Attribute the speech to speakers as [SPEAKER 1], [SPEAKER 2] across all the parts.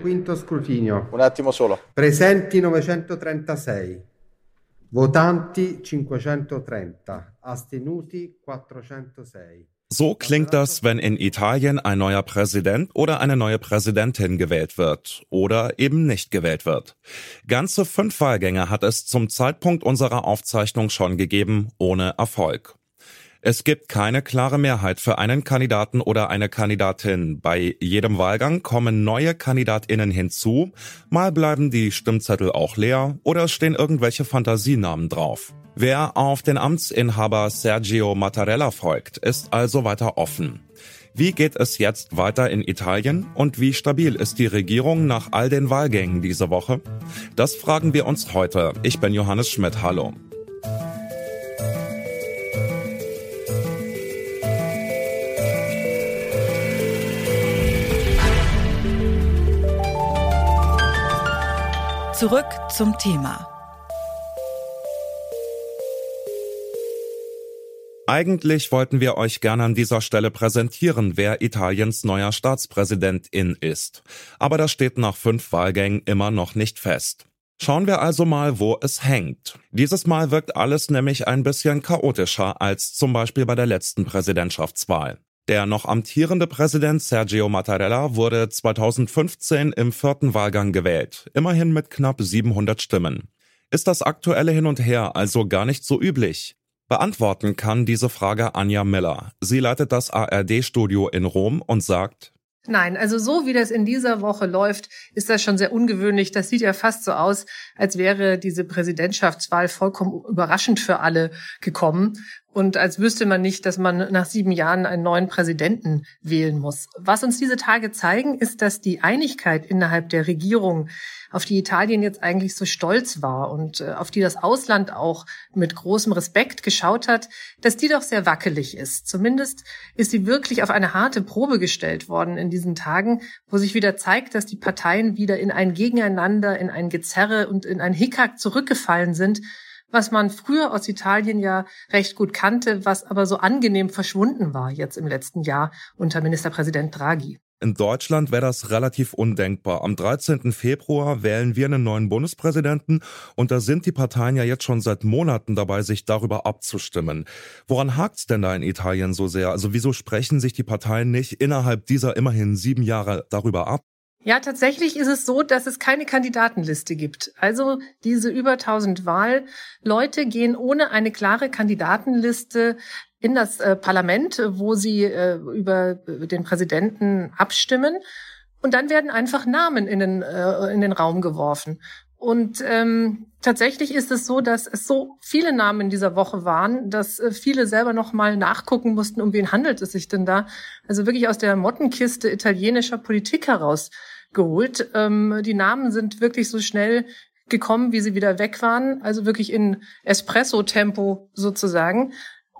[SPEAKER 1] Quinto scrutinio.
[SPEAKER 2] Un attimo solo.
[SPEAKER 1] Presenti 936. Votanti 530. Astenuti 406.
[SPEAKER 3] So klingt das, wenn in Italien ein neuer Präsident oder eine neue Präsidentin gewählt wird oder eben nicht gewählt wird. Ganze fünf Wahlgänge hat es zum Zeitpunkt unserer Aufzeichnung schon gegeben, ohne Erfolg. Es gibt keine klare Mehrheit für einen Kandidaten oder eine Kandidatin. Bei jedem Wahlgang kommen neue Kandidatinnen hinzu, mal bleiben die Stimmzettel auch leer oder stehen irgendwelche Fantasienamen drauf. Wer auf den Amtsinhaber Sergio Mattarella folgt, ist also weiter offen. Wie geht es jetzt weiter in Italien und wie stabil ist die Regierung nach all den Wahlgängen diese Woche? Das fragen wir uns heute. Ich bin Johannes Schmidt. Hallo.
[SPEAKER 4] Zurück zum Thema.
[SPEAKER 3] Eigentlich wollten wir euch gerne an dieser Stelle präsentieren, wer Italiens neuer Staatspräsidentin ist. Aber das steht nach fünf Wahlgängen immer noch nicht fest. Schauen wir also mal, wo es hängt. Dieses Mal wirkt alles nämlich ein bisschen chaotischer als zum Beispiel bei der letzten Präsidentschaftswahl. Der noch amtierende Präsident Sergio Mattarella wurde 2015 im vierten Wahlgang gewählt, immerhin mit knapp 700 Stimmen. Ist das aktuelle Hin und Her also gar nicht so üblich? Beantworten kann diese Frage Anja Miller. Sie leitet das ARD-Studio in Rom und sagt,
[SPEAKER 5] Nein, also so wie das in dieser Woche läuft, ist das schon sehr ungewöhnlich. Das sieht ja fast so aus, als wäre diese Präsidentschaftswahl vollkommen überraschend für alle gekommen und als wüsste man nicht, dass man nach sieben Jahren einen neuen Präsidenten wählen muss. Was uns diese Tage zeigen, ist, dass die Einigkeit innerhalb der Regierung, auf die Italien jetzt eigentlich so stolz war und äh, auf die das Ausland auch mit großem Respekt geschaut hat, dass die doch sehr wackelig ist. Zumindest ist sie wirklich auf eine harte Probe gestellt worden in diesen Tagen, wo sich wieder zeigt, dass die Parteien wieder in ein Gegeneinander, in ein Gezerre und in ein Hickhack zurückgefallen sind, was man früher aus Italien ja recht gut kannte, was aber so angenehm verschwunden war jetzt im letzten Jahr unter Ministerpräsident Draghi.
[SPEAKER 3] In Deutschland wäre das relativ undenkbar. Am 13. Februar wählen wir einen neuen Bundespräsidenten und da sind die Parteien ja jetzt schon seit Monaten dabei, sich darüber abzustimmen. Woran hakt's denn da in Italien so sehr? Also wieso sprechen sich die Parteien nicht innerhalb dieser immerhin sieben Jahre darüber ab?
[SPEAKER 5] Ja, tatsächlich ist es so, dass es keine Kandidatenliste gibt. Also diese über 1000 Wahlleute gehen ohne eine klare Kandidatenliste in das äh, Parlament, wo sie äh, über den Präsidenten abstimmen. Und dann werden einfach Namen in den, äh, in den Raum geworfen. Und ähm, tatsächlich ist es so, dass es so viele Namen in dieser Woche waren, dass äh, viele selber noch mal nachgucken mussten, um wen handelt es sich denn da. Also wirklich aus der Mottenkiste italienischer Politik heraus geholt. Ähm, die Namen sind wirklich so schnell gekommen, wie sie wieder weg waren. Also wirklich in Espresso-Tempo sozusagen.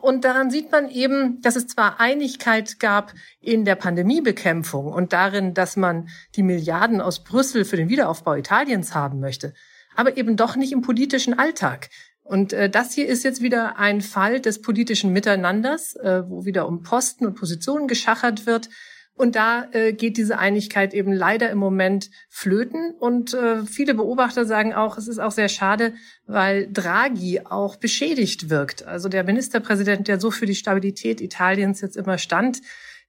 [SPEAKER 5] Und daran sieht man eben, dass es zwar Einigkeit gab in der Pandemiebekämpfung und darin, dass man die Milliarden aus Brüssel für den Wiederaufbau Italiens haben möchte, aber eben doch nicht im politischen Alltag. Und äh, das hier ist jetzt wieder ein Fall des politischen Miteinanders, äh, wo wieder um Posten und Positionen geschachert wird. Und da äh, geht diese Einigkeit eben leider im Moment flöten. Und äh, viele Beobachter sagen auch, es ist auch sehr schade, weil Draghi auch beschädigt wirkt. Also der Ministerpräsident, der so für die Stabilität Italiens jetzt immer stand,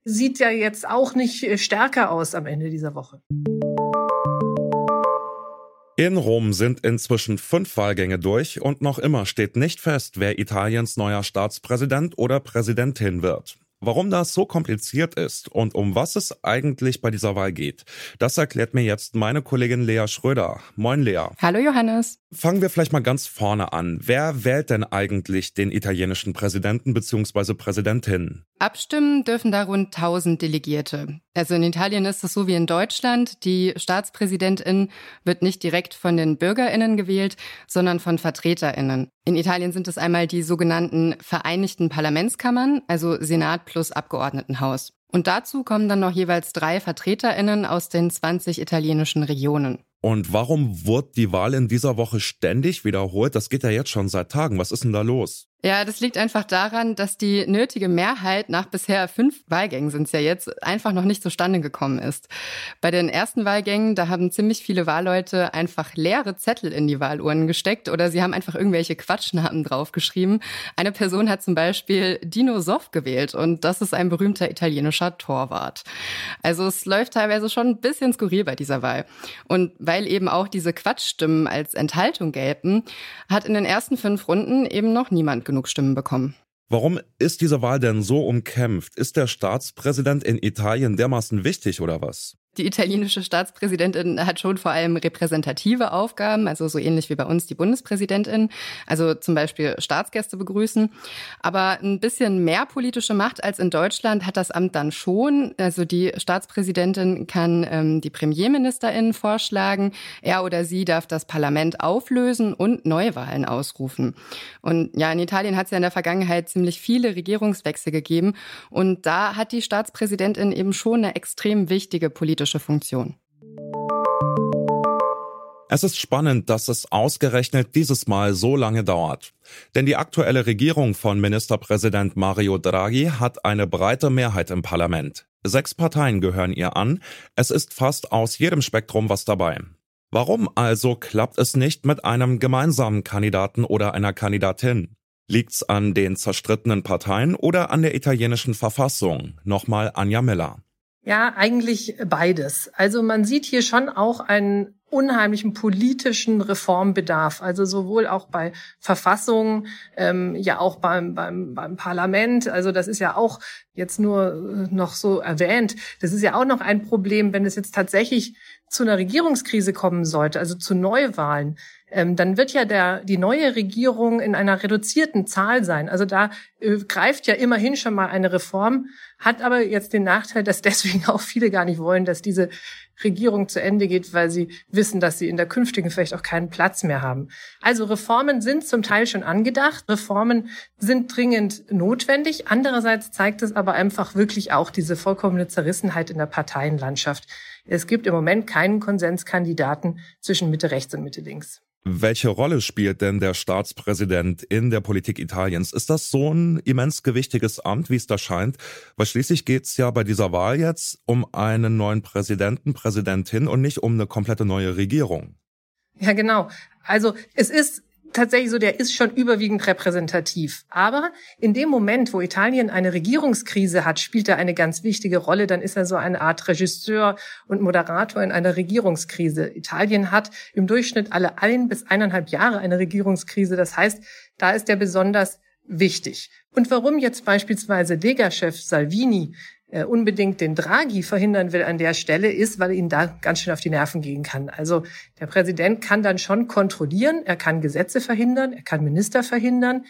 [SPEAKER 5] sieht ja jetzt auch nicht äh, stärker aus am Ende dieser Woche.
[SPEAKER 3] In Rom sind inzwischen fünf Wahlgänge durch und noch immer steht nicht fest, wer Italiens neuer Staatspräsident oder Präsidentin wird. Warum das so kompliziert ist und um was es eigentlich bei dieser Wahl geht, das erklärt mir jetzt meine Kollegin Lea Schröder. Moin Lea.
[SPEAKER 6] Hallo Johannes.
[SPEAKER 3] Fangen wir vielleicht mal ganz vorne an. Wer wählt denn eigentlich den italienischen Präsidenten bzw. Präsidentin?
[SPEAKER 6] Abstimmen dürfen da rund 1000 Delegierte. Also in Italien ist es so wie in Deutschland. Die Staatspräsidentin wird nicht direkt von den Bürgerinnen gewählt, sondern von Vertreterinnen. In Italien sind es einmal die sogenannten Vereinigten Parlamentskammern, also Senat plus Abgeordnetenhaus. Und dazu kommen dann noch jeweils drei Vertreterinnen aus den 20 italienischen Regionen.
[SPEAKER 3] Und warum wurde die Wahl in dieser Woche ständig wiederholt? Das geht ja jetzt schon seit Tagen. Was ist denn da los?
[SPEAKER 6] Ja, das liegt einfach daran, dass die nötige Mehrheit nach bisher fünf Wahlgängen sind es ja jetzt einfach noch nicht zustande gekommen ist. Bei den ersten Wahlgängen, da haben ziemlich viele Wahlleute einfach leere Zettel in die Wahluhren gesteckt oder sie haben einfach irgendwelche Quatschnamen draufgeschrieben. Eine Person hat zum Beispiel Dino Soff gewählt und das ist ein berühmter italienischer Torwart. Also es läuft teilweise schon ein bisschen skurril bei dieser Wahl. Und weil eben auch diese Quatschstimmen als Enthaltung gelten, hat in den ersten fünf Runden eben noch niemand genug Stimmen bekommen.
[SPEAKER 3] Warum ist diese Wahl denn so umkämpft? Ist der Staatspräsident in Italien dermaßen wichtig oder was?
[SPEAKER 6] Die italienische Staatspräsidentin hat schon vor allem repräsentative Aufgaben, also so ähnlich wie bei uns die Bundespräsidentin, also zum Beispiel Staatsgäste begrüßen. Aber ein bisschen mehr politische Macht als in Deutschland hat das Amt dann schon. Also die Staatspräsidentin kann ähm, die Premierministerin vorschlagen. Er oder sie darf das Parlament auflösen und Neuwahlen ausrufen. Und ja, in Italien hat es ja in der Vergangenheit ziemlich viele Regierungswechsel gegeben. Und da hat die Staatspräsidentin eben schon eine extrem wichtige politische politische Funktion.
[SPEAKER 3] Es ist spannend, dass es ausgerechnet dieses Mal so lange dauert. Denn die aktuelle Regierung von Ministerpräsident Mario Draghi hat eine breite Mehrheit im Parlament. Sechs Parteien gehören ihr an. Es ist fast aus jedem Spektrum was dabei. Warum also klappt es nicht mit einem gemeinsamen Kandidaten oder einer Kandidatin? Liegt's an den zerstrittenen Parteien oder an der italienischen Verfassung? Nochmal Anja Miller.
[SPEAKER 5] Ja, eigentlich beides. Also man sieht hier schon auch einen unheimlichen politischen Reformbedarf. Also sowohl auch bei Verfassungen, ähm, ja auch beim, beim, beim Parlament. Also das ist ja auch jetzt nur äh, noch so erwähnt. Das ist ja auch noch ein Problem, wenn es jetzt tatsächlich zu einer Regierungskrise kommen sollte, also zu Neuwahlen, ähm, dann wird ja der, die neue Regierung in einer reduzierten Zahl sein. Also da äh, greift ja immerhin schon mal eine Reform, hat aber jetzt den Nachteil, dass deswegen auch viele gar nicht wollen, dass diese Regierung zu Ende geht, weil sie wissen, dass sie in der künftigen vielleicht auch keinen Platz mehr haben. Also Reformen sind zum Teil schon angedacht. Reformen sind dringend notwendig. Andererseits zeigt es aber einfach wirklich auch diese vollkommene Zerrissenheit in der Parteienlandschaft. Es gibt im Moment keinen Konsenskandidaten zwischen Mitte rechts und Mitte links.
[SPEAKER 3] Welche Rolle spielt denn der Staatspräsident in der Politik Italiens? Ist das so ein immens gewichtiges Amt, wie es da scheint? Weil schließlich geht es ja bei dieser Wahl jetzt um einen neuen Präsidenten, Präsidentin und nicht um eine komplette neue Regierung.
[SPEAKER 5] Ja, genau. Also es ist tatsächlich so, der ist schon überwiegend repräsentativ. Aber in dem Moment, wo Italien eine Regierungskrise hat, spielt er eine ganz wichtige Rolle. Dann ist er so eine Art Regisseur und Moderator in einer Regierungskrise. Italien hat im Durchschnitt alle ein bis eineinhalb Jahre eine Regierungskrise. Das heißt, da ist er besonders wichtig. Und warum jetzt beispielsweise Lega-Chef Salvini unbedingt den Draghi verhindern will an der Stelle, ist, weil ihn da ganz schön auf die Nerven gehen kann. Also der Präsident kann dann schon kontrollieren, er kann Gesetze verhindern, er kann Minister verhindern.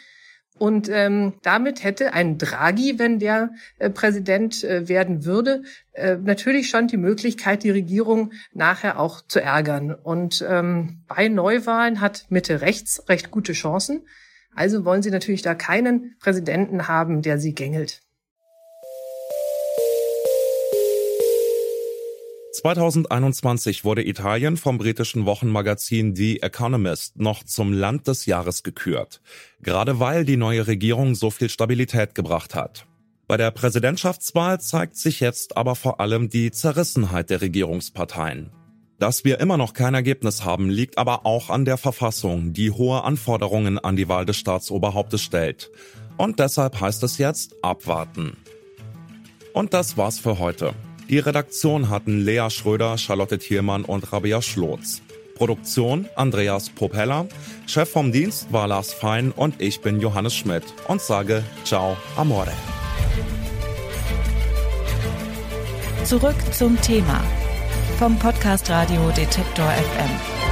[SPEAKER 5] Und ähm, damit hätte ein Draghi, wenn der äh, Präsident äh, werden würde, äh, natürlich schon die Möglichkeit, die Regierung nachher auch zu ärgern. Und ähm, bei Neuwahlen hat Mitte rechts recht gute Chancen. Also wollen sie natürlich da keinen Präsidenten haben, der sie gängelt.
[SPEAKER 3] 2021 wurde Italien vom britischen Wochenmagazin The Economist noch zum Land des Jahres gekürt, gerade weil die neue Regierung so viel Stabilität gebracht hat. Bei der Präsidentschaftswahl zeigt sich jetzt aber vor allem die Zerrissenheit der Regierungsparteien. Dass wir immer noch kein Ergebnis haben, liegt aber auch an der Verfassung, die hohe Anforderungen an die Wahl des Staatsoberhauptes stellt. Und deshalb heißt es jetzt abwarten. Und das war's für heute. Die Redaktion hatten Lea Schröder, Charlotte Thielmann und Rabia Schlotz. Produktion Andreas Propeller. Chef vom Dienst war Lars Fein und ich bin Johannes Schmidt und sage Ciao, Amore.
[SPEAKER 2] Zurück zum Thema vom Podcast Radio Detektor FM.